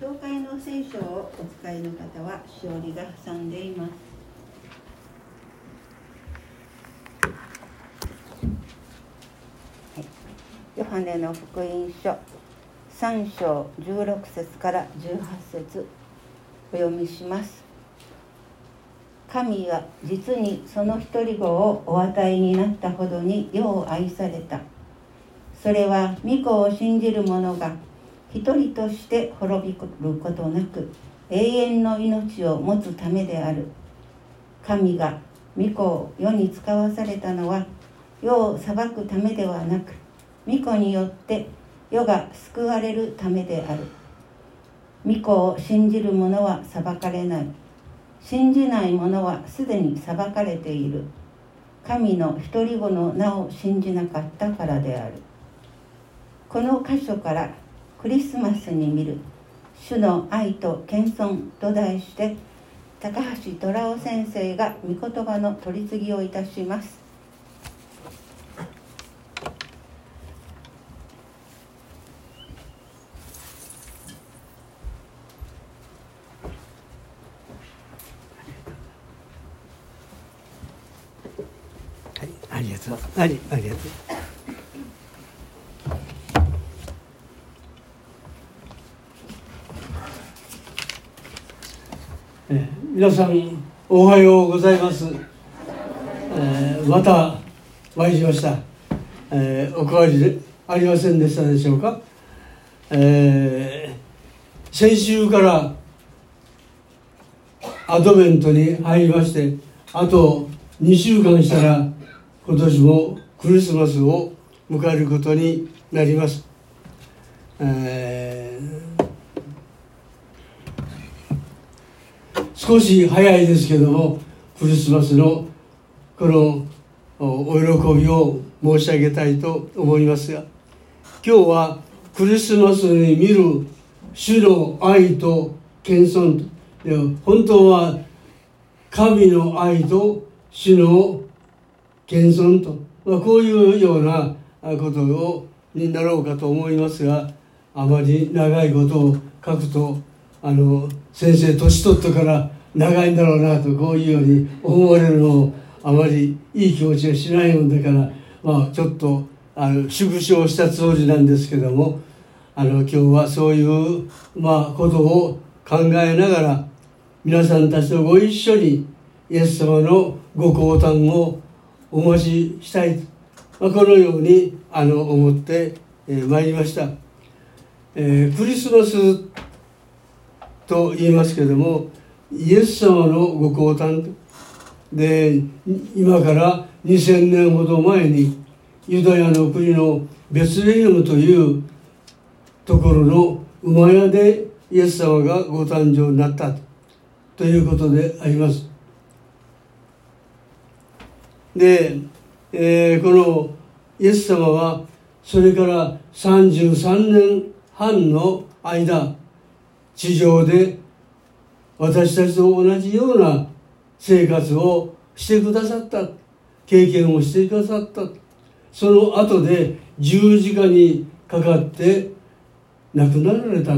教会の聖書をお使いの方はしおりが挟んでいます。ヨハネの福音書3章16節から18節お読みします。神が実にその一人子をお与えになったほどに世を愛された。それは御子を信じる者が一人として滅びることなく永遠の命を持つためである。神が御子を世に使わされたのは世を裁くためではなく御子によって世が救われるためである。御子を信じる者は裁かれない。信じない者はすでに裁かれている。神の独り子の名を信じなかったからである。この箇所からクリスマスに見る主の愛と謙遜と題して高橋虎夫先生が御言葉の取り次ぎをいたしますはい、ありがとう。あり、ありがとう。え皆さんおはようございます、えー、また参りました、えー、おかわりでありませんでしたでしょうか、えー、先週からアドベントに入りましてあと2週間したら今年もクリスマスを迎えることになります、えー少し早いですけどもクリスマスのこのお喜びを申し上げたいと思いますが今日はクリスマスに見る主の愛と謙遜本当は神の愛と主の謙遜と、まあ、こういうようなことをになろうかと思いますがあまり長いことを書くとあの先生年取ったから長いんだろうなとこういうように思われるのをあまりいい気持ちがしないもんだからまあちょっとあの縮小したつもりなんですけどもあの今日はそういうまあことを考えながら皆さんたちとご一緒にイエス様のご降誕をお待ちしたい、まあ、このようにあの思ってまい、えー、りました、えー、クリスマスと言いますけどもイエス様のご降誕で今から2000年ほど前にユダヤの国のベツレヘムというところの馬屋でイエス様がご誕生になったということであります。で、えー、このイエス様はそれから33年半の間地上で私たちと同じような生活をしてくださった。経験をしてくださった。その後で十字架にかかって亡くなられた。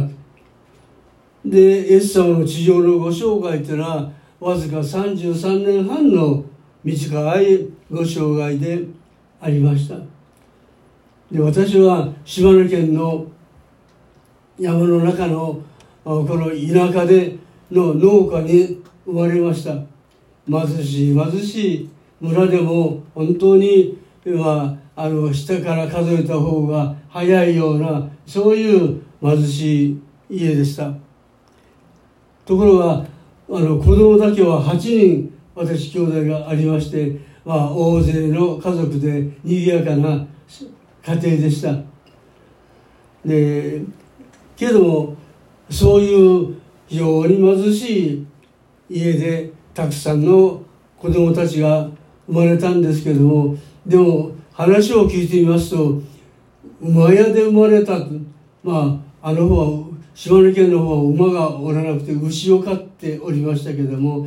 でイエス様の地上のご生涯というのはわずか33年半の短いご生涯でありました。で私は島根県の山の中のこの田舎での農家に生まれました。貧しい貧しい村でも本当にはあの下から数えた方が早いようなそういう貧しい家でした。ところがあの子供だけは8人私兄弟がありまして、まあ、大勢の家族で賑やかな家庭でした。でけどもそういう非常に貧しい家でたくさんの子供たちが生まれたんですけどもでも話を聞いてみますと馬屋で生まれたまああの方は島根県の方は馬がおらなくて牛を飼っておりましたけども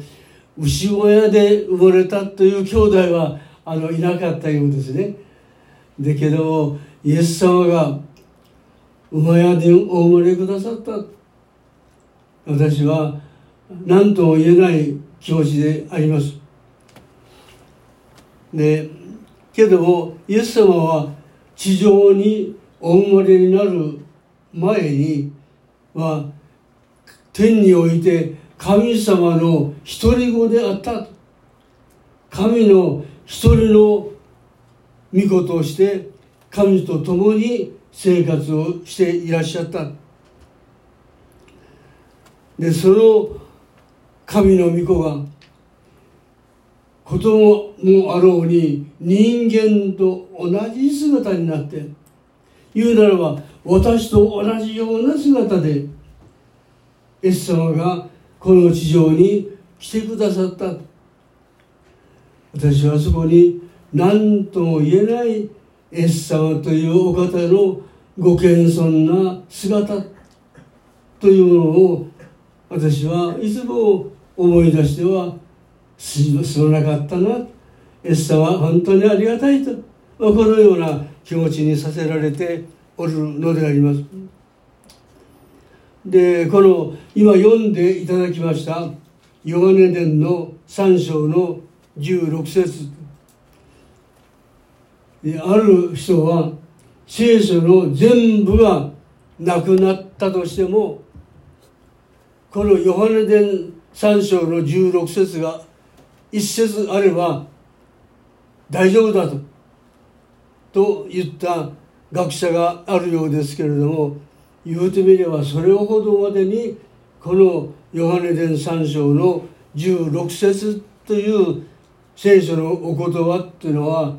牛小屋で生まれたという兄弟はあのいなかったようですね。だけどイエス様が馬屋でお生まれくださった私は何とも言えない気持ちであります。でけどもイエス様は地上にお生まれになる前には天において神様の独り子であった。神の一人の御子として神と共に生活をしていらっしゃった。でその神の御子が子供もあろうに人間と同じ姿になって言うならば私と同じような姿でイエス様がこの地上に来てくださった。私はそこに何とも言えないイエス様というお方のご謙遜な姿というものを私はいつも思い出してはすまなかったな。エス様は本当にありがたいと。このような気持ちにさせられておるのであります。でこの今読んでいただきましたヨガネ伝の3章の16節。ある人は聖書の全部がなくなったとしてもこのヨハネ伝3章の16節が一節あれば大丈夫だとと言った学者があるようですけれども言うてみればそれほどまでにこのヨハネ伝3章の16節という聖書のお言葉っていうのは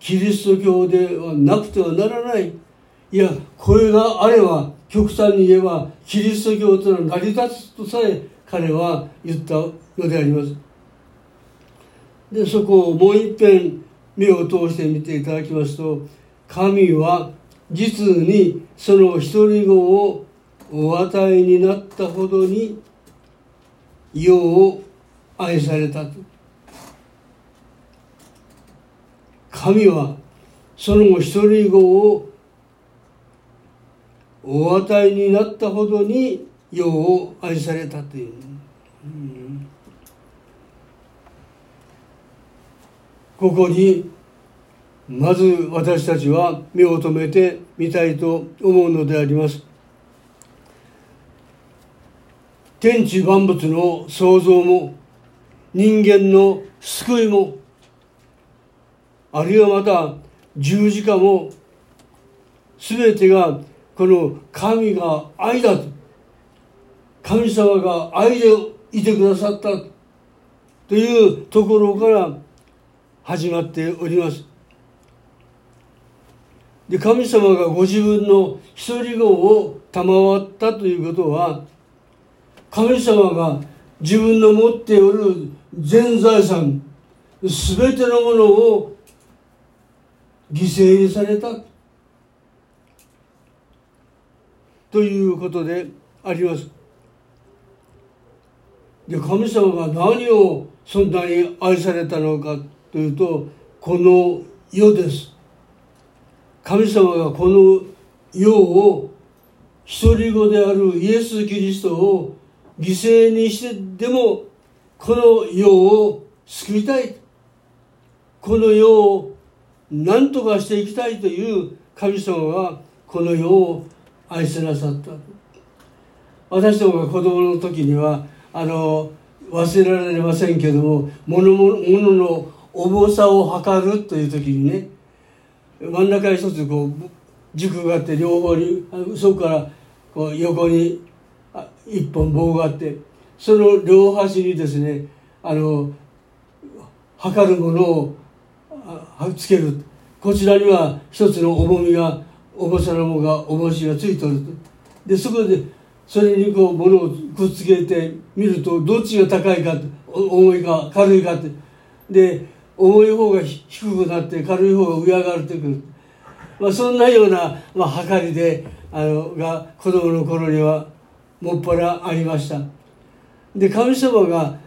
キリスト教ではなくてはならない。いやこれがあれば極端に言えばキリスト教というのは成り立つとさえ彼は言ったのであります。でそこをもう一遍目を通して見ていただきますと神は実にその独り子をお与えになったほどに世を愛されたと。神はその後独り子をお与えになったほどに世を愛されたという、うん、ここにまず私たちは目を留めてみたいと思うのであります。天地万物の創造も人間の救いもあるいはまた十字架も全てがこの神が愛だと神様が愛でいてくださったというところから始まっております。で神様がご自分の独り子を賜ったということは神様が自分の持っておる全財産全てのものを犠牲にされた。ということであります。で神様が何をそんなに愛されたのかというとこの世です。神様がこの世を独り子であるイエス・キリストを犠牲にしてでもこの世を救いたいこの世を何とかしていきたいという神様がこの世を愛せなさった私どもが子供の時にはあの忘れられませんけども物物の重さを測るという時にね真ん中に一つこう軸があって両方にそこからこう横に一本棒があってその両端にですねあの測るものをつける。こちらには一つの重みが重さのもが重しがついてる。でそこでそれにこう物をくっつけてみるとどっちが高いか重いか軽いかって。で重い方が低くなって軽い方が上上がってくる、まあ、そんなような、まあ、測りであのが子供の頃にはもっぱらありました。で神様が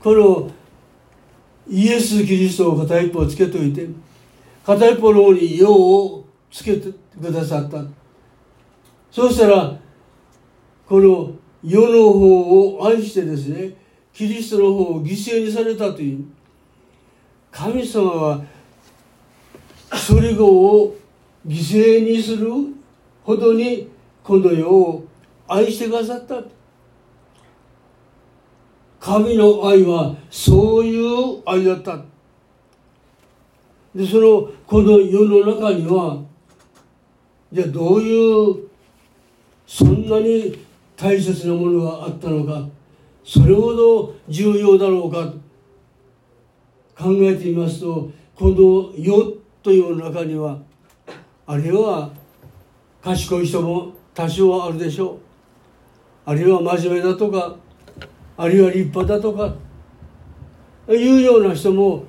このイエス・キリストを片一方つけといて片一方の方に用をつけてくださった。そうしたらこの世の方を愛してですねキリストの方を犠牲にされたという神様はそれを犠牲にするほどにこの世を愛してくださった。神の愛はそういう愛だった。でそのこの世の中にはじゃあどういうそんなに大切なものがあったのかそれほど重要だろうか考えてみますとこの世という中にはあるいは賢い人も多少あるでしょう。あるいは真面目だとかあるいは立派だとかいうような人も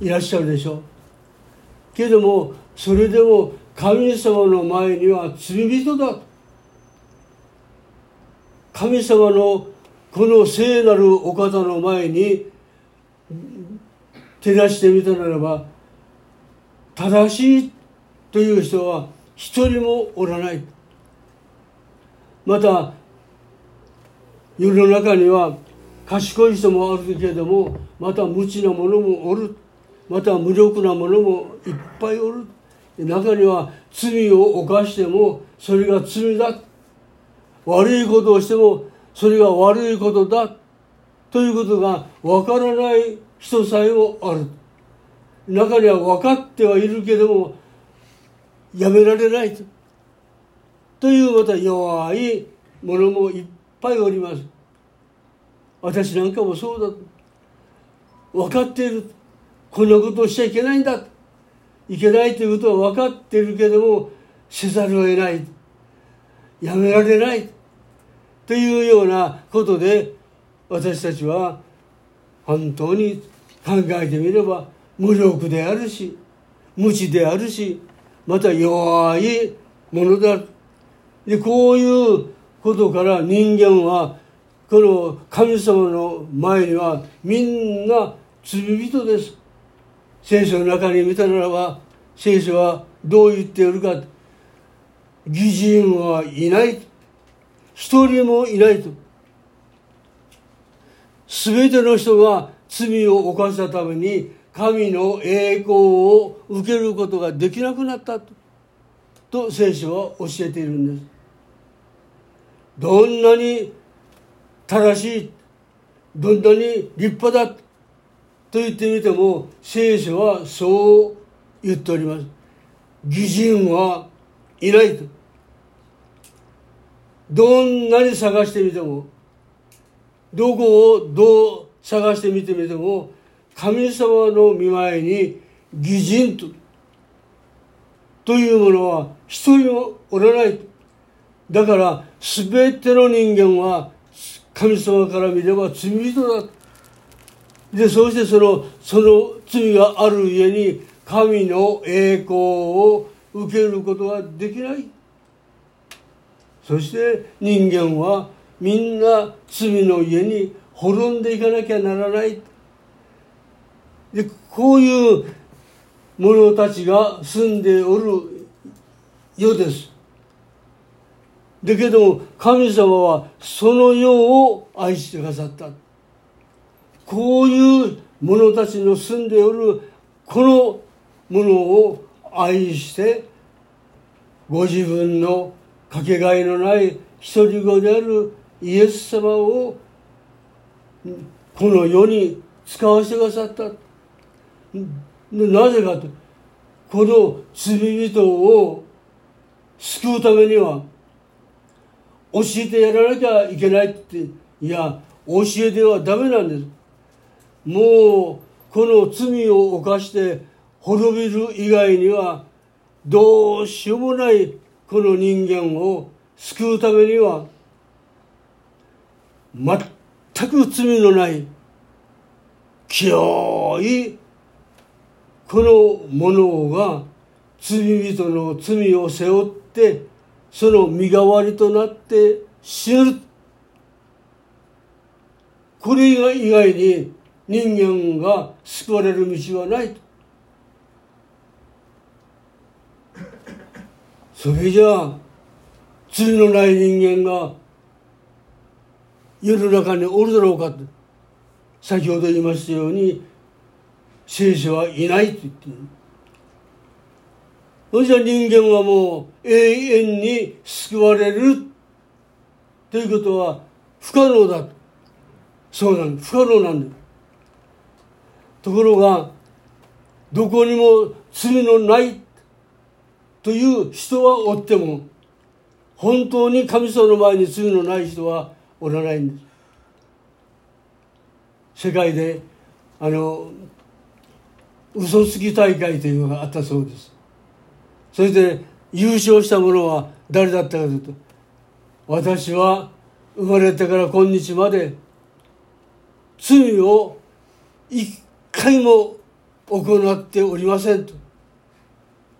いらっしゃるでしょう。けれどもそれでも神様の前には罪人だ。神様のこの聖なるお方の前に照らしてみたならば正しいという人は一人もおらない。また世の中には賢い人もあるけれどもまた無知な者もおる。また無力な者もいっぱいおる。中には罪を犯してもそれが罪だ。悪いことをしてもそれが悪いことだ。ということがわからない人さえもある。中には分かってはいるけどもやめられない。とというまた弱いものもいっぱいおります。私なんかもそうだ。分かっている。こんなことをしちゃいけないんだ。いけないということは分かってるけどもせざるを得ない。やめられない。というようなことで私たちは本当に考えてみれば無力であるし無知であるしまた弱いものだ。でこういうことから人間はこの神様の前にはみんな罪人です。聖書の中に見たならば聖書はどう言っておるか。義人はいない。一人もいないと。全ての人が罪を犯したために神の栄光を受けることができなくなったと聖書は教えているんです。どんなに正しいどんなに立派だ。と言ってみても聖書はそう言っております。義人はいないと。どんなに探してみてもどこをどう探してみてみても神様の見前に義人とというものは一人もおらないだから全ての人間は神様から見れば罪人だでそしてそのその罪がある家に神の栄光を受けることができない。そして人間はみんな罪の家に滅んでいかなきゃならない。でこういう者たちが住んでおる世です。だけども神様はその世を愛してくださった。こういう者たちの住んでおるこのものを愛してご自分のかけがえのない一人子であるイエス様をこの世に使わせてくださった。なぜかとこの罪人を救うためには教えてやらなきゃいけないっていや教えてはダメなんです。もうこの罪を犯して滅びる以外にはどうしようもないこの人間を救うためには全く罪のない清いこの者が罪人の罪を背負ってその身代わりとなって死ぬ。これ以外に人間が救われる道はないと。それじゃあ罪のない人間が世の中におるだろうかと。先ほど言いましたように聖書はいないと言っている。それじゃ人間はもう永遠に救われる。ということは不可能だそうなん不可能なんだところがどこにも罪のないという人はおっても本当に神様の前に罪のない人はおらないんです。世界であの嘘つき大会というのがあったそうです。それで優勝した者は誰だったかというと私は生まれてから今日まで罪を一回も行っておりませんと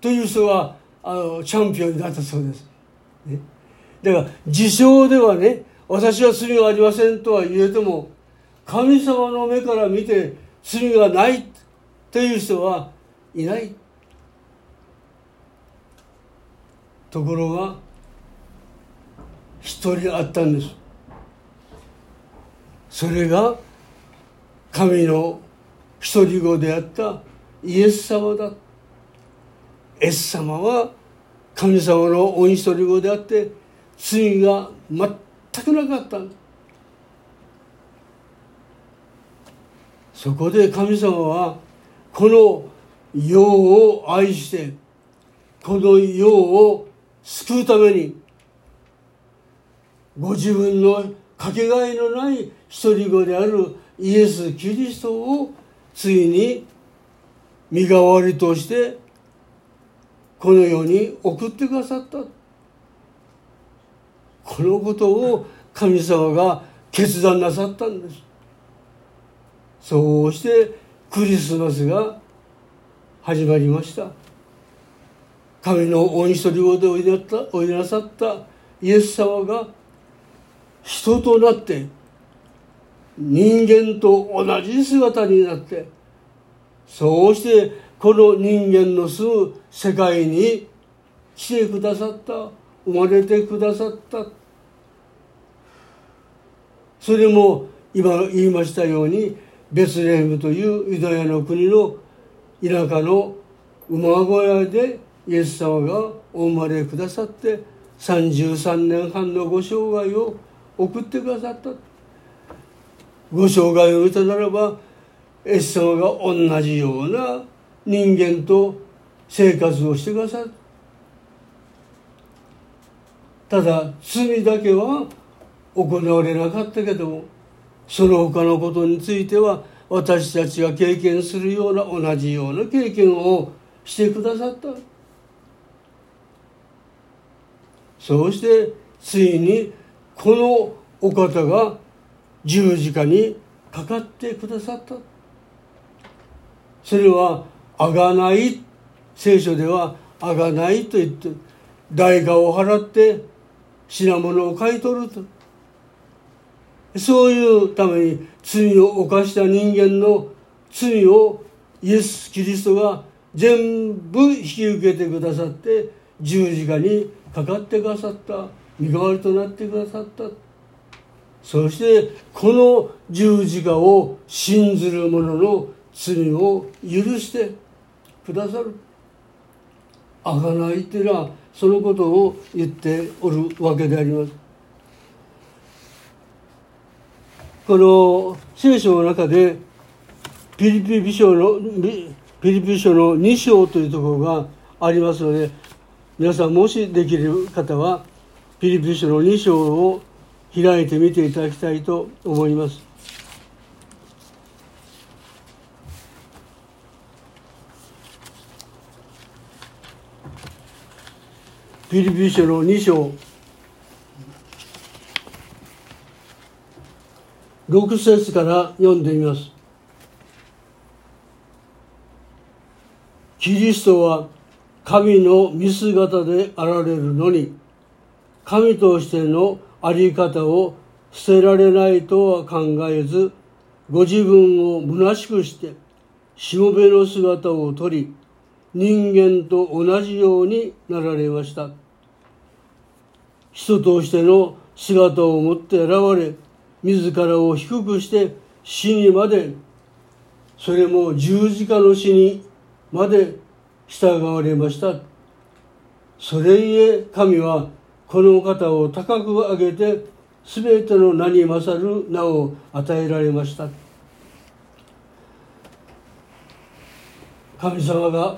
という人があのチャンピオンになったそうです。ね、だから自称ではね私は罪がありませんとは言えても神様の目から見て罪がないという人はいない。ところが一人あったんです。それが神の一人子であったイエス様だ。エス様は神様のお一人子であって罪が全くなかったそこで神様はこの世を愛してこの世を救うためにご自分のかけがえのない一人子であるイエス・キリストをついに身代わりとしてこの世に送ってくださった。このことを神様が決断なさったんです。そうしてクリスマスが始まりました。神の御一人子でおいでおいでなさったイエス様が人となって人間と同じ姿になってそうしてこの人間の住む世界に来てくださった生まれてくださった。それも今言いましたようにベツレヘムというユダヤの国の田舎の馬小屋でイエス様がお生まれくださって33年半のご生涯を送ってくださった。ご生涯を見たならばイエス様が同じような人間と生活をしてくださる。ただ罪だけは行われなかったけどもその他のことについては私たちが経験するような同じような経験をしてくださった。そうしてついにこのお方が十字架にかかってくださった。それはあがない聖書ではあがないと言って代価を払って品物を買い取ると。そういうために罪を犯した人間の罪をイエス・キリストが全部引き受けてくださって十字架にかかってくださった身代わりとなってくださった。そしてこの十字架を信ずる者の罪を許してくださるあがないっていうのはそのことを言っておるわけでありますこの聖書の中でピリピ書のピリピ書の2章というところがありますので皆さんもしできる方はピリピ書の2章を開いてみていただきたいと思います。ピリピ書の2章6節から読んでみます。キリストは神の見姿であられるのに神としての在り方を捨てられないとは考えずご自分を虚しくしてしもべの姿をとり人間と同じようになられました人としての姿を持って現れ自らを低くして死にまでそれも十字架の死にまで従われました。それゆえ神はこの方を高く上げて全ての名に勝る名を与えられました。神様が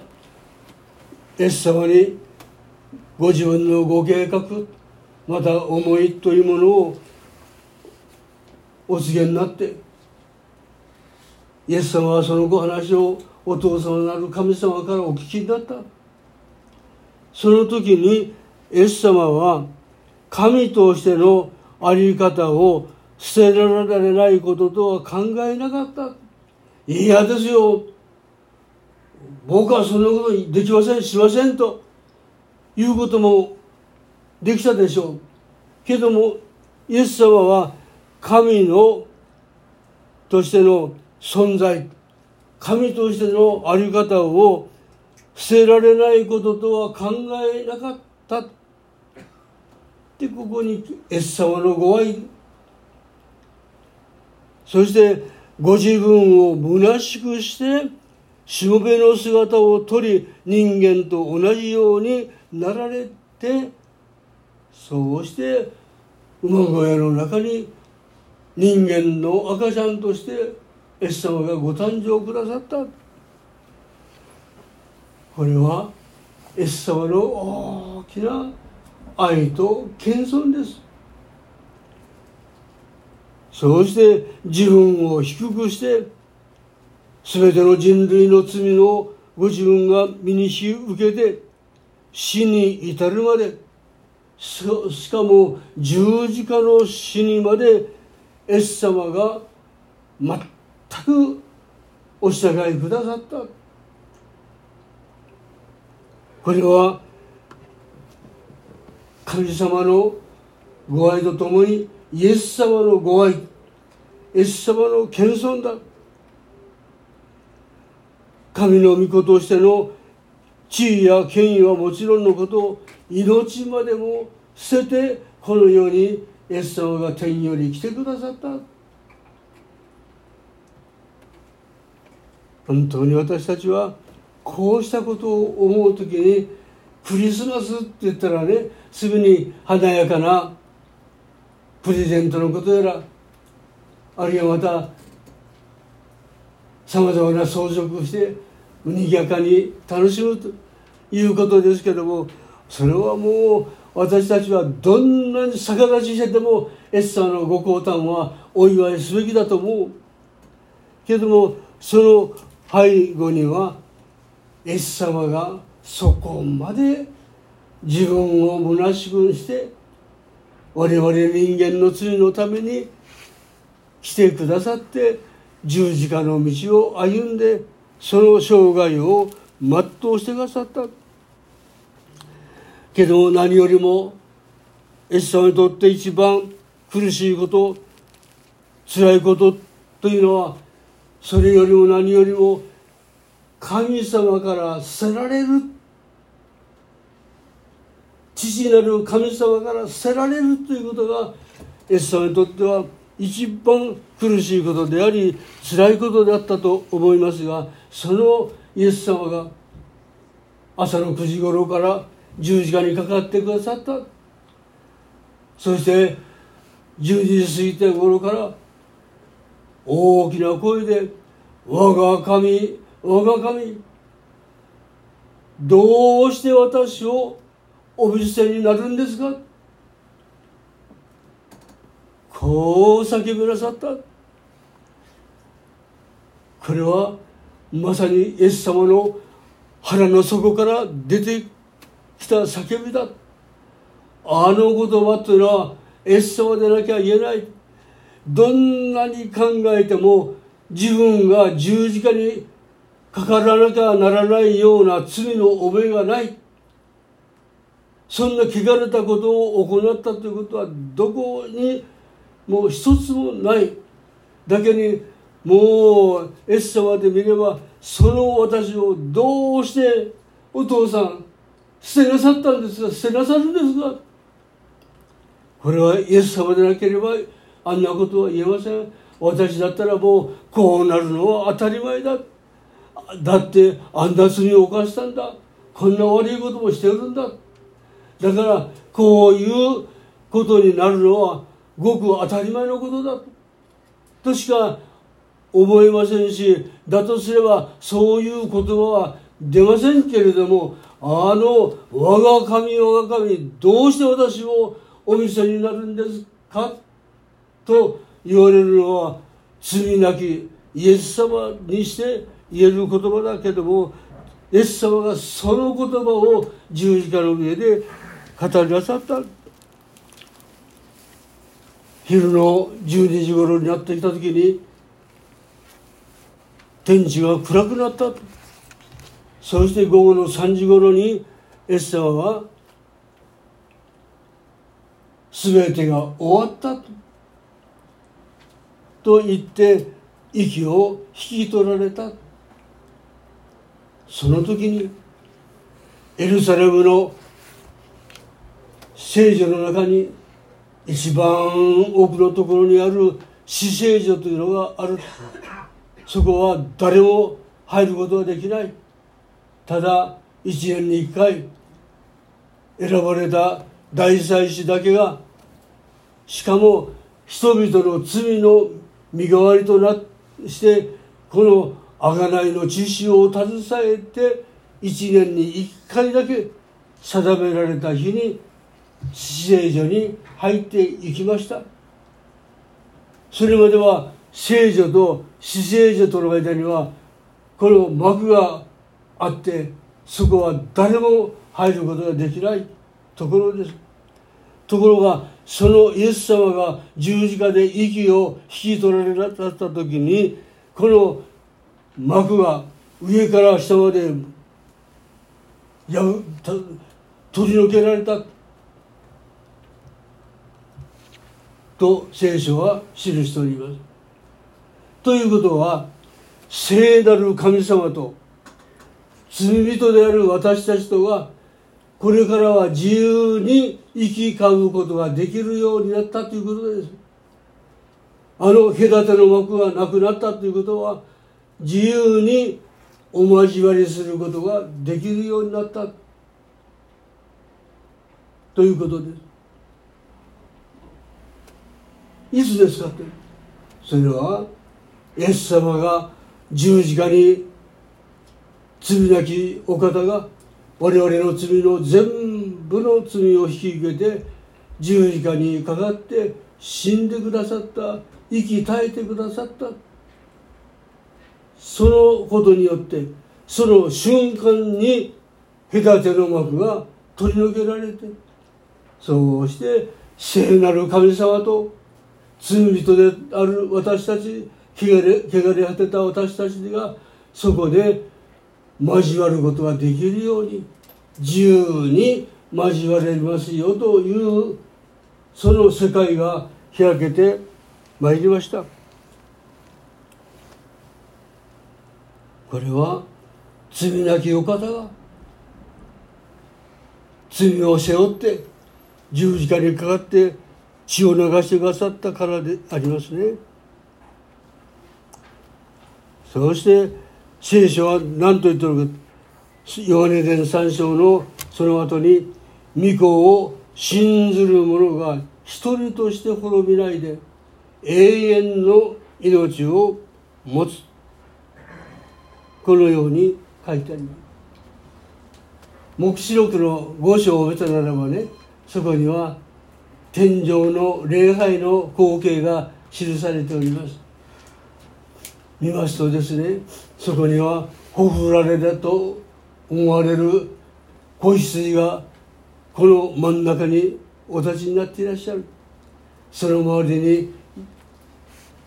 イエス様にご自分のご計画また思いというものをお告げになってイエス様はそのご話をお父様なる神様からお聞きになった。その時にイエス様は神としてのあり方を捨てられないこととは考えなかった。嫌ですよ。僕はそんなことできませんしませんということもできたでしょう。けどもイエス様は神のとしての存在神としての在り方を捨てられないこととは考えなかったってここにイエス様のご愛。そしてご自分を虚しくしてしもべの姿をとり人間と同じようになられてそうして馬小屋の中に人間の赤ちゃんとしてイエス様がご誕生くださった。これはイエス様の大きな愛と謙遜です。そうして自分を低くして全ての人類の罪のご自分が身にし受けて死に至るまでしかも十字架の死にまでエス様が全くお従いくださった。これは神様のご愛とともにイエス様のご愛イエス様の謙遜だ。神の御子としての地位や権威はもちろんのこと命までも捨ててこの世にイエス様が天より来てくださった。本当に私たちはこうしたことを思う時にクリスマスって言ったらねすぐに華やかなプレゼントのことやらあるいはまたさまざまな装飾をしてにぎやかに楽しむということですけどもそれはもう私たちはどんなに逆立ちしててもエッサーのご降誕はお祝いすべきだと思うけどもその背後にはイエス様がそこまで自分を虚しくして我々人間の罪のために来てくださって十字架の道を歩ん。でその生涯を全うしてくださった。けど何よりもエス様にとって一番苦しいこと辛いことというのはそれよりも何よりも神様から捨てられる。父なる神様から捨てられるということがエス様にとっては一番苦しいことであり辛いことであったと思いますがそのイエス様が朝の9時頃から十字架にかかってくださったそして10時過ぎて頃から大きな声で「我が神我が神どうして私をお見捨てになるんですか?」こう叫びなさった。これはまさにイエス様の腹の底から出てきた叫びだ。あの言葉というのはイエス様でなきゃ言えない。どんなに考えても自分が十字架にかからなきゃならないような罪の覚えがない。そんな汚れたことを行ったということはどこにもう一つもないだけにもうエス様で見ればその私をどうしてお父さん捨てなさったんですか捨てなさるんですか？これはイエス様でなければあんなことは言えません。私だったらもうこうなるのは当たり前だ。だってあんな罪を犯したんだ。こんな悪いこともしてるんだ。だからこういうことになるのはごく当たり前のことだと。しか思いませんしだとすればそういう言葉は出ませんけれどもあの我が神我が神どうして私をお見せになるんですかと言われるのは罪なきイエス様にして言える言葉だけどもイエス様がその言葉を十字架の上で語りなさった。昼の12時頃になってきた時に天地が暗くなったそして午後の3時頃にイエス様は全てが終わったと。言って息を引き取られた。その時にエルサレムの聖女の中に一番奥のところにある死聖女というのがある。そこは誰も入ることはできない。ただ一年に一回選ばれた大祭司だけがしかも人々の罪の身代わりとなしてこの贖いの知識を携えて一年に一回だけ定められた日に死聖所に入っていきました。それまでは聖女と死聖女との間にはこの幕があってそこは誰も入ることができないところです。ところがそのイエス様が十字架で息を引き取られなかった時にこの幕が上から下までや取り除けられた。と聖書は記しております。ということは聖なる神様と罪人である私たちとはこれからは自由に生き交うことができるようになったということです。あの隔ての幕がなくなったということは自由にお交わりすることができるようになったということです。いつですかって。それはイエス様が十字架に罪なきお方が我々の罪の全部の罪を引き受けて十字架にかかって死んでくださった息絶えてくださったそのことによってその瞬間に隔ての幕が取り除けられてそうして聖なる神様と罪人である私たち汚れ汚れ果てた私たちがそこで交わることができるように自由に交われますよというその世界が開けてまいりました。これは罪なきお方が罪を背負って十字架にかかって血を流してくださったからでありますね。そして聖書は何と言ってるか。ヨハネ伝3章のその後に御子を信ずる者が一人として滅びないで永遠の命を持つ。このように書いてあります。黙示録の五章を見たならばねそこには天上の礼拝の光景が記されております。見ますとですねそこにはほふられだと思われる子羊がこの真ん中にお立ちになっていらっしゃる。その周りに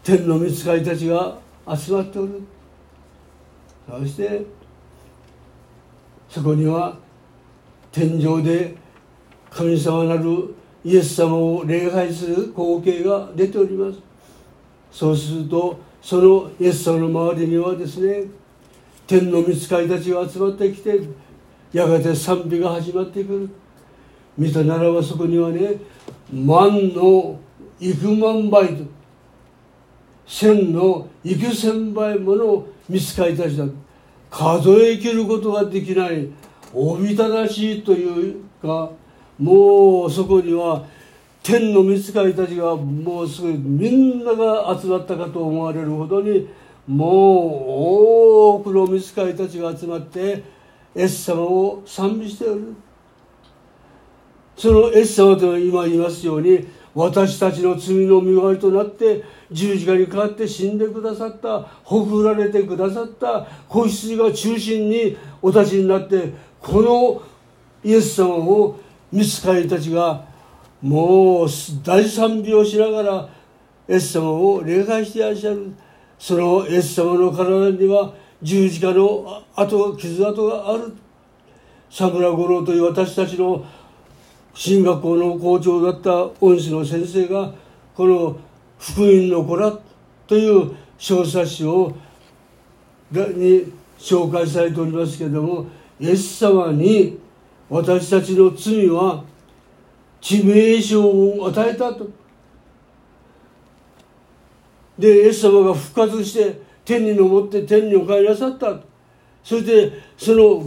天の御使いたちが集まっておる。そしてそこには天上で神様なるイエス様を礼拝する光景が出ております。そうするとそのイエス様の周りにはですね天の御使いたちが集まってきてやがて賛美が始まってくる。見たならばそこにはね万の幾万倍と千の幾千倍もの見つかりたちだ。数え切ることができないおびただしいというかもうそこには天の見つかりたちがもうすぐみんなが集まったかと思われるほどにもう多くの見つかりたちが集まってエス様を賛美しておる。そのエス様と今言いますように私たちの罪の身代わりとなって十字架にかかって死んでくださったほふられてくださった子羊が中心にお立ちになってこのイエス様を見つかりたちがもう大賛美をしながらイエス様を礼拝していらっしゃるそのイエス様の体には十字架の跡傷跡がある佐村五郎という私たちの進学校の校長だった恩師の先生がこの「福音の子ら」という小冊子をに紹介されておりますけれどもイエス様に私たちの罪は致命傷を与えたと。でイエス様が復活して天に昇って天にお帰りなさったそれでその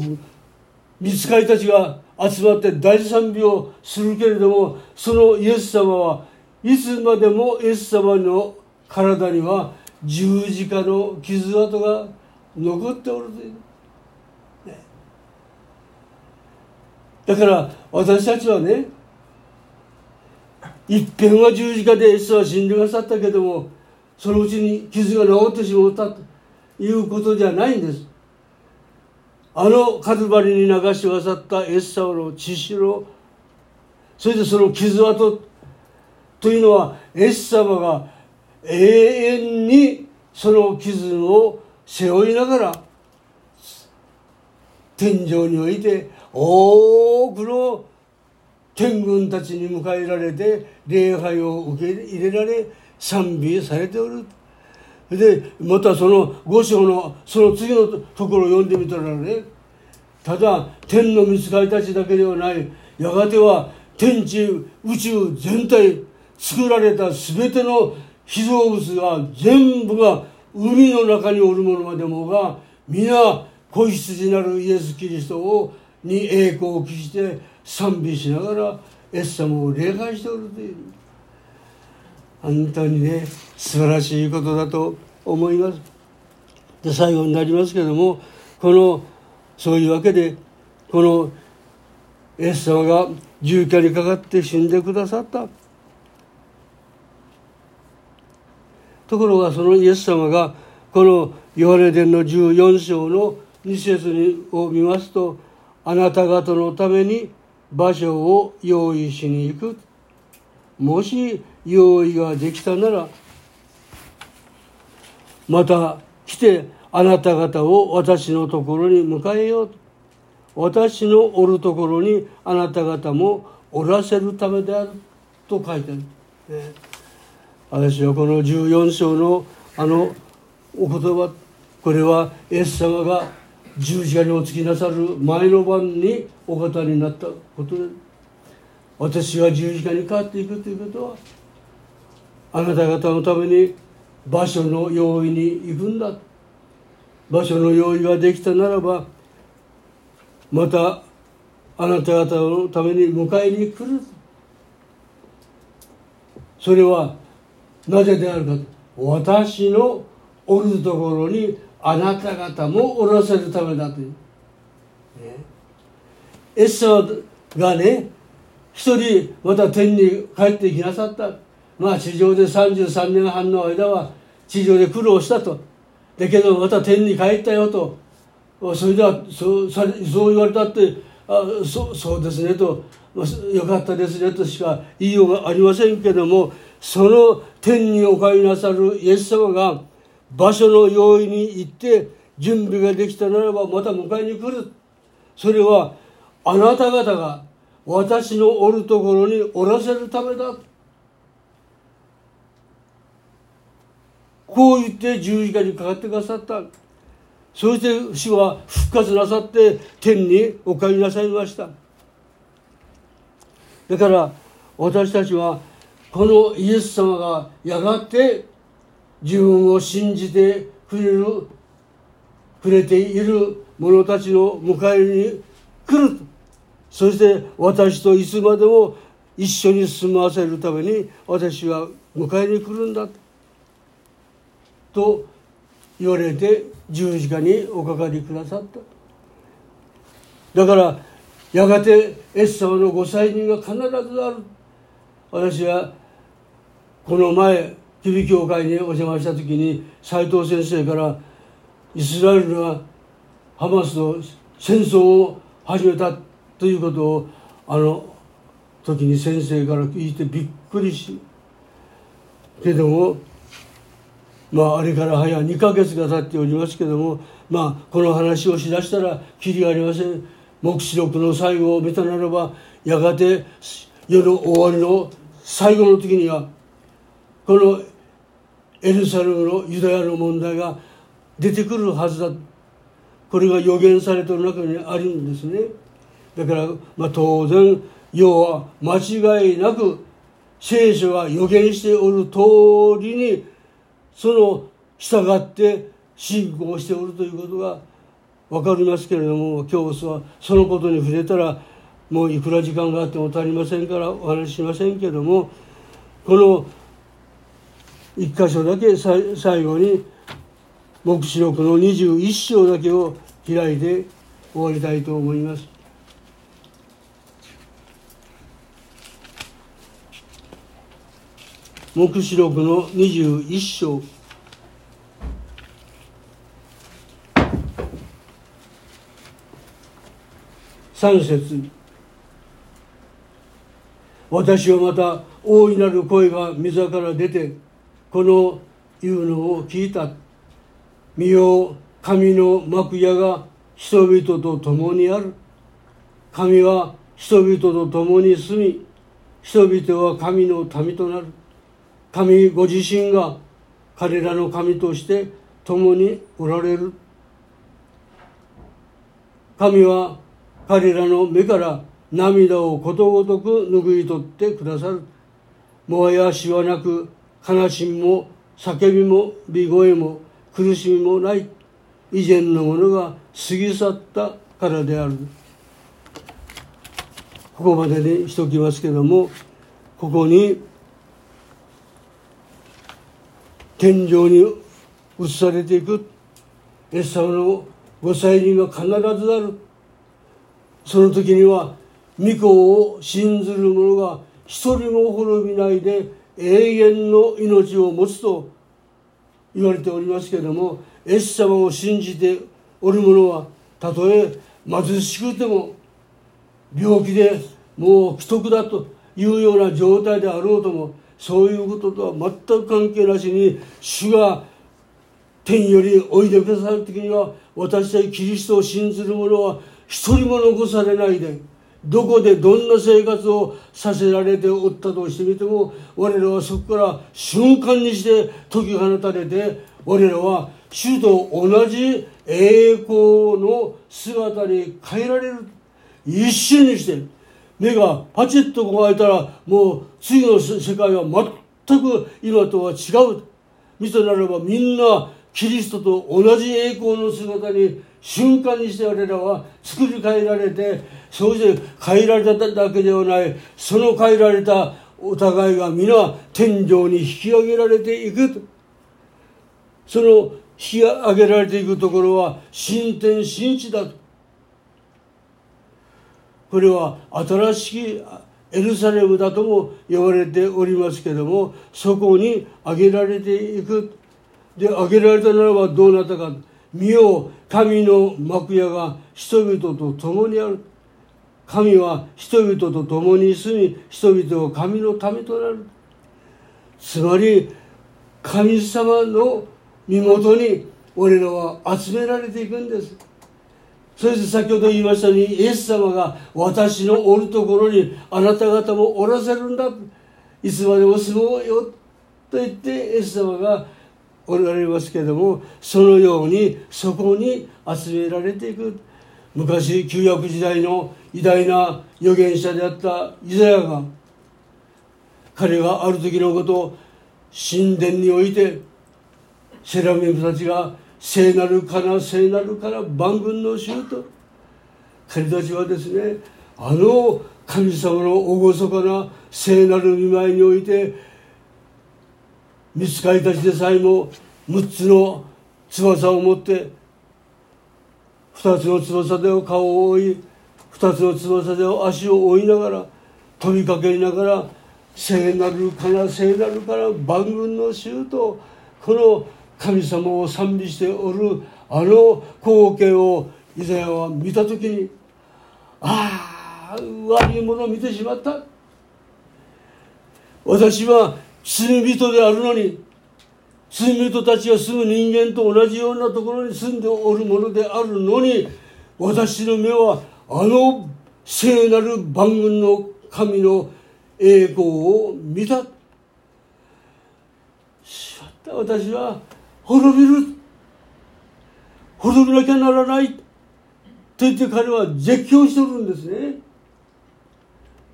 見つかりたちが集まって大賛美をするけれどもそのイエス様はいつまでもイエス様の体には十字架の傷跡が残っておるという。だから私たちはね一遍は十字架でイエスは死んでくださったけどもそのうちに傷が治ってしまったということじゃないんです。あのカルバリに流し渡ったエッサオの血潮それでその傷跡というのはエッサマが永遠にその傷を背負いながら天井において多くの天軍たちに迎えられて礼拝を受け入れられ賛美されておる。でまたその五章のその次のところを読んでみたらねただ天の見つかりたちだけではない。やがては天地宇宙全体作られた全ての被造物が全部が海の中におるものまでもが皆子羊なるイエス・キリストをに栄光を期して賛美しながらエス様を礼拝しておるという。本当にね素晴らしいことだと思います。で最後になりますけどもこのそういうわけでこのエス様が重機にかかって死んでくださった。ところがそのイエス様がこのヨハネ伝の14章の2節を見ますとあなた方のために場所を用意しに行く。もし用意ができたならまた来てあなた方を私のところに迎えよう。私のおるところにあなた方もおらせるためである。と書いてある、ね、私はこの14章のあのお言葉これはイエス様が十字架におつきなさる前の晩にお方になったことで私が十字架にかかっていくということはあなた方のために場所の用意に行くんだ。場所の用意ができたならばまたあなた方のために迎えに来る。それはなぜであるか。私のおるところにあなた方もおらせるためだという、ね、エッサーがね一人また天に帰ってきなさった。まあ地上で33年半の間は地上で苦労したと。だけどまた天に帰ったよと。それではそうそう言われたってあそそうですねと。よかったですねとしか言いようがありませんけどもその天にお帰りなさるイエス様が場所の用意に行って準備ができたならばまた迎えに来る。それはあなた方が私のおるところにおらせるためだ。こう言って十字架にかかってくださった。そして主は復活なさって天にお帰りなさいました。だから私たちはこのイエス様がやがて自分を信じてくれるくれている者たちの迎えに来る。そして私といつまでも一緒に住まわせるために私は迎えに来るんだ。と言われて十字架におかかりくださった。だからやがてエッサマのご祭人が必ずある。私はこの前キビ教会にお邪魔した時に斎藤先生からイスラエルがハマスと戦争を始めたということをあの時に先生から聞いてびっくりしけどもまああれから早2ヶ月が経っておりますけどもまあこの話をしだしたらきりがありません。黙示録の最後を見たならばやがて世の終わりの最後の時にはこのエルサレムのユダヤの問題が出てくるはずだ。これが予言されてる中にあるんですね。だから、まあ、当然要は間違いなく聖書が予言しておる通りにその従って信仰しておるということが分かりますけれども今日はそのことに触れたらもういくら時間があっても足りませんからお話ししませんけどもこの一箇所だけ最後に黙示録の21章だけを開いて終わりたいと思います。黙示録の21章3節私はまた大いなる声が水から出てこの言うのを聞いた見よ神の幕屋が人々と共にある。神は人々と共に住み人々は神の民となる。神ご自身が彼らの神として共におられる。神は彼らの目から涙をことごとく拭い取ってくださる。もはやしはなく悲しみも叫びも美声も苦しみもない。以前のものが過ぎ去ったからである。ここまでにしときますけどもここに天井に移されていく。エッサのご祭人が必ずある。その時には御子を信ずる者が一人も滅びないで永遠の命を持つと言われておりますけれどもイエス様を信じておる者はたとえ貧しくても病気でもう既得だというような状態であろうともそういうこととは全く関係なしに主が天よりおいでくださる時には私たちキリストを信ずる者は一人も残されないでどこでどんな生活をさせられておったとしてみても我らはそこから瞬間にして解き放たれて我らは主と同じ栄光の姿に変えられる一瞬にして目がパチッと乾いたらもう次の世界は全く今とは違う。見となればみんなキリストと同じ栄光の姿に瞬間にして我らは作り変えられてそうして変えられただけではない。その変えられたお互いが皆天井に引き上げられていく。その引き上げられていくところは新天新地だ。とこれは新しきエルサレムだとも呼ばれておりますけどもそこに上げられていく。で上げられたならばどうなったか。見よ神の幕屋が人々と共にある。神は人々と共に住み人々は神のためとなる。つまり神様の身元に俺らは集められていくんです。そして先ほど言いましたようにイエス様が私のおるところにあなた方もおらせるんだ。いつまでも住もうよと言ってイエス様がおられますけれどもそのようにそこに集められていく。昔旧約時代の偉大な預言者であったイザヤが彼がある時のことを神殿においてセラミムたちが聖なるかな聖なるから万軍の衆と彼たちはですねあの神様の厳かな聖なる見舞いにおいて見つかりたちでさえも6つの翼を持って2つの翼で顔を覆い2つの翼で足を追いながら飛びかけながら聖なるから聖なるから万軍の衆とこの神様を賛美しておるあの光景をイザヤは見た時にああ悪いものを見てしまった。私は罪人であるのに罪人たちが住む人間と同じようなところに住んでおるものであるのに私の目はあの聖なる万軍の神の栄光を見た。しまった私は滅びる。滅びなきゃならないと言って彼は絶叫してるんですね。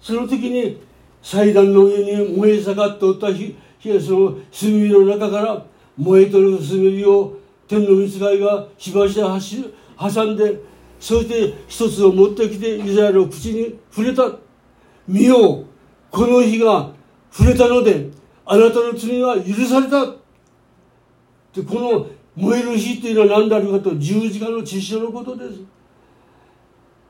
その時に祭壇の上に燃え盛っておった日火がその炭火の中から燃えとる炭火を天の御使いがしばしば挟んでそして一つを持ってきてイザヤの口に触れた。見ようこの火が触れたのであなたの罪は許された。でこの燃える火っていうのは何であるかと十字架の知識のことです。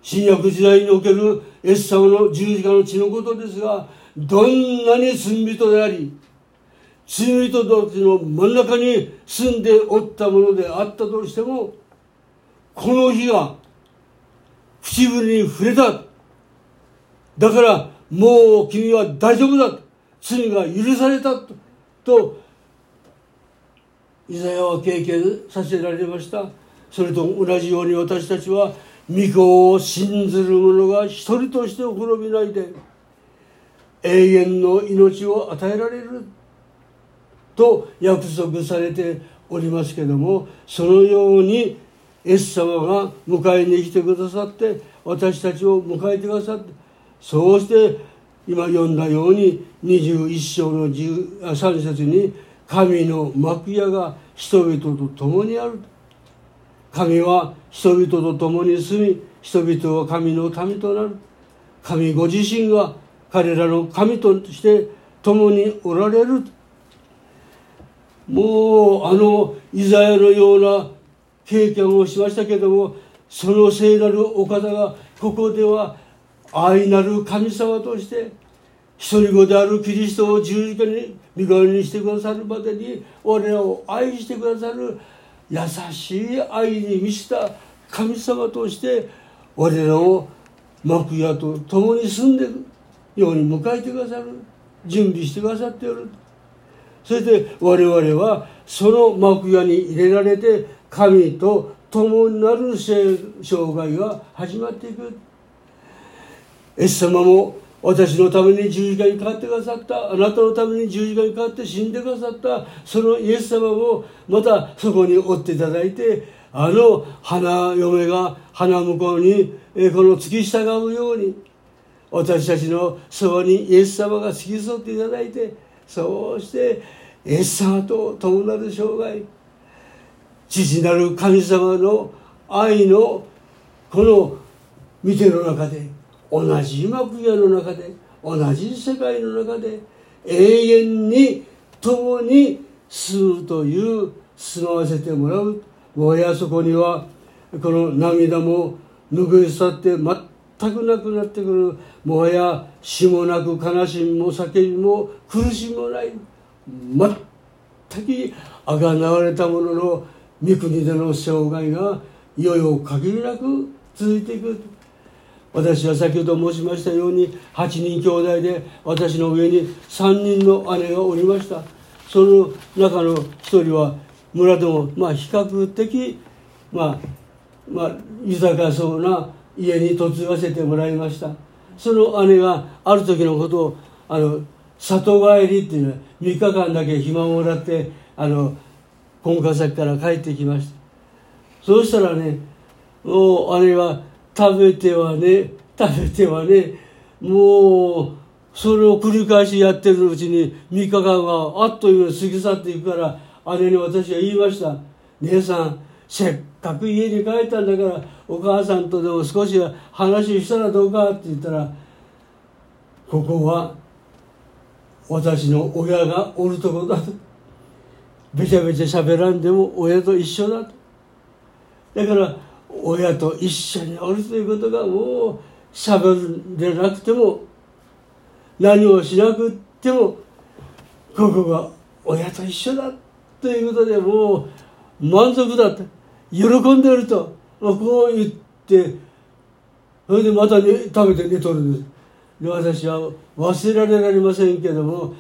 新約時代におけるエス様の十字架の血のことですがどんなに罪人であり罪人たちの真ん中に住んでおったものであったとしてもこの日が唇に触れた。だからもう君は大丈夫だ罪が許されたとイザヤは経験させられました。それと同じように私たちは御子を信ずる者が一人として滅びないで永遠の命を与えられる。と約束されておりますけどもそのようにイエス様が迎えに来てくださって私たちを迎えてくださってそうして今読んだように21章の3節に神の幕屋が人々と共にある。神は人々と共に住み人々は神の民となる。神ご自身が彼らの神として共におられる。もうあのイザヤのような経験をしましたけどもその聖なるお方がここでは愛なる神様として一人子であるキリストを十字架に身代わりにしてくださるまでに我らを愛してくださる。優しい愛に満ちた神様として我らを幕屋と共に住んでいるように迎えてくださる。準備してくださっておる。そして我々はその幕屋に入れられて神と共になる生涯が始まっていく。イエス様も私のために十字架にかかってくださったあなたのために十字架にかかって死んでくださったそのイエス様もまたそこに追っていただいてあの花嫁が花向こうにこの付き従うように私たちのそばにイエス様が付き添っていただいてそうしてイエス様と共なる生涯。父なる神様の愛のこの見ての中で同じ幕屋の中で同じ世界の中で永遠に共に住むという住まわせてもらう。もはやそこにはこの涙も拭い去って全くなくなってくる。もはや死もなく悲しみも叫びも苦しみもない。全くあがなわれたものの御国での生涯がいよいよ限りなく続いていく。私は先ほど申しましたように8人兄弟で私の上に3人の姉がおりました。その中の1人は村でもまあ比較的まあまあ豊かそうな家に嫁がせてもらいました。その姉がある時のことをあの里帰りっていうのは3日間だけ暇をもらってあの婚家先から帰ってきました。そうしたらねもう姉は食べてはね食べてはねもうそれを繰り返しやってるうちに3日間があっという間に過ぎ去っていくから姉に私は言いました。姉さんせっく家に帰ったんだからお母さんとでも少し話したらどうかって言ったらここは私の親がおるとこだと。べちゃべちゃ喋らんでも親と一緒だと。だから親と一緒におるということがもう喋んでなくても何をしなくてもここが親と一緒だということでもう満足だって。喜んでるとこう言ってそれでまた、ね、食べて寝とるんです。で私は忘れられませんけども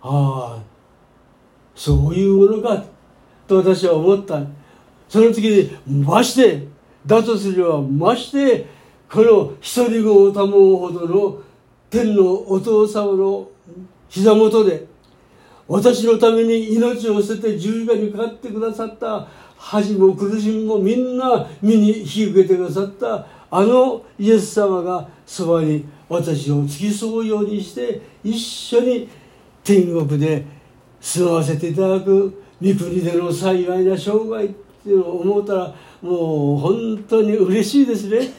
ああそういうものかと私は思った。その時にましてだとすればましてこの一人子を保うほどの天のお父様の膝元で私のために命を捨てて十字架にかかってくださった恥も苦しみもみんな身に引き受けてくださった。あのイエス様がそばに私を付き添うようにして一緒に天国で住まわせていただく御国での幸いな生涯っていうのを思ったらもう本当に嬉しいですね。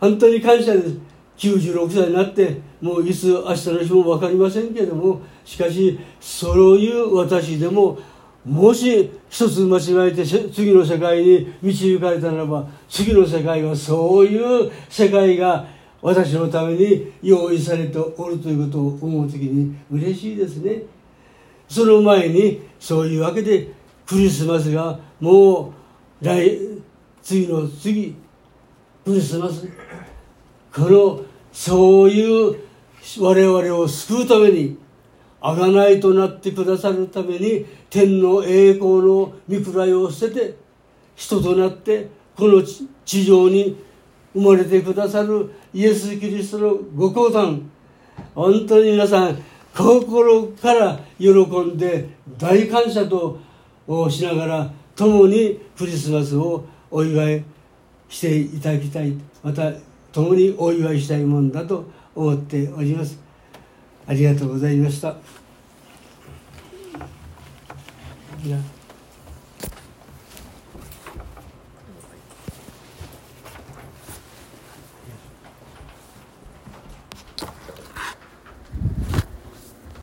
本当に感謝です。96歳になってもういつ明日の日も分かりませんけれどもしかしそういう私でももし一つ間違えて次の世界に導かれたならば次の世界はそういう世界が私のために用意されておるということを思う時に嬉しいですね。その前にそういうわけでクリスマスがもう来次の次クリスマス。このそういう我々を救うために贖いとなってくださるために天の栄光の御位を捨てて人となってこの地上に生まれてくださるイエス・キリストのご降誕本当に皆さん心から喜んで大感謝としながら共にクリスマスをお祝いしていただきたい。また共にお祝いしたいもんだと思っております。ありがとうございました。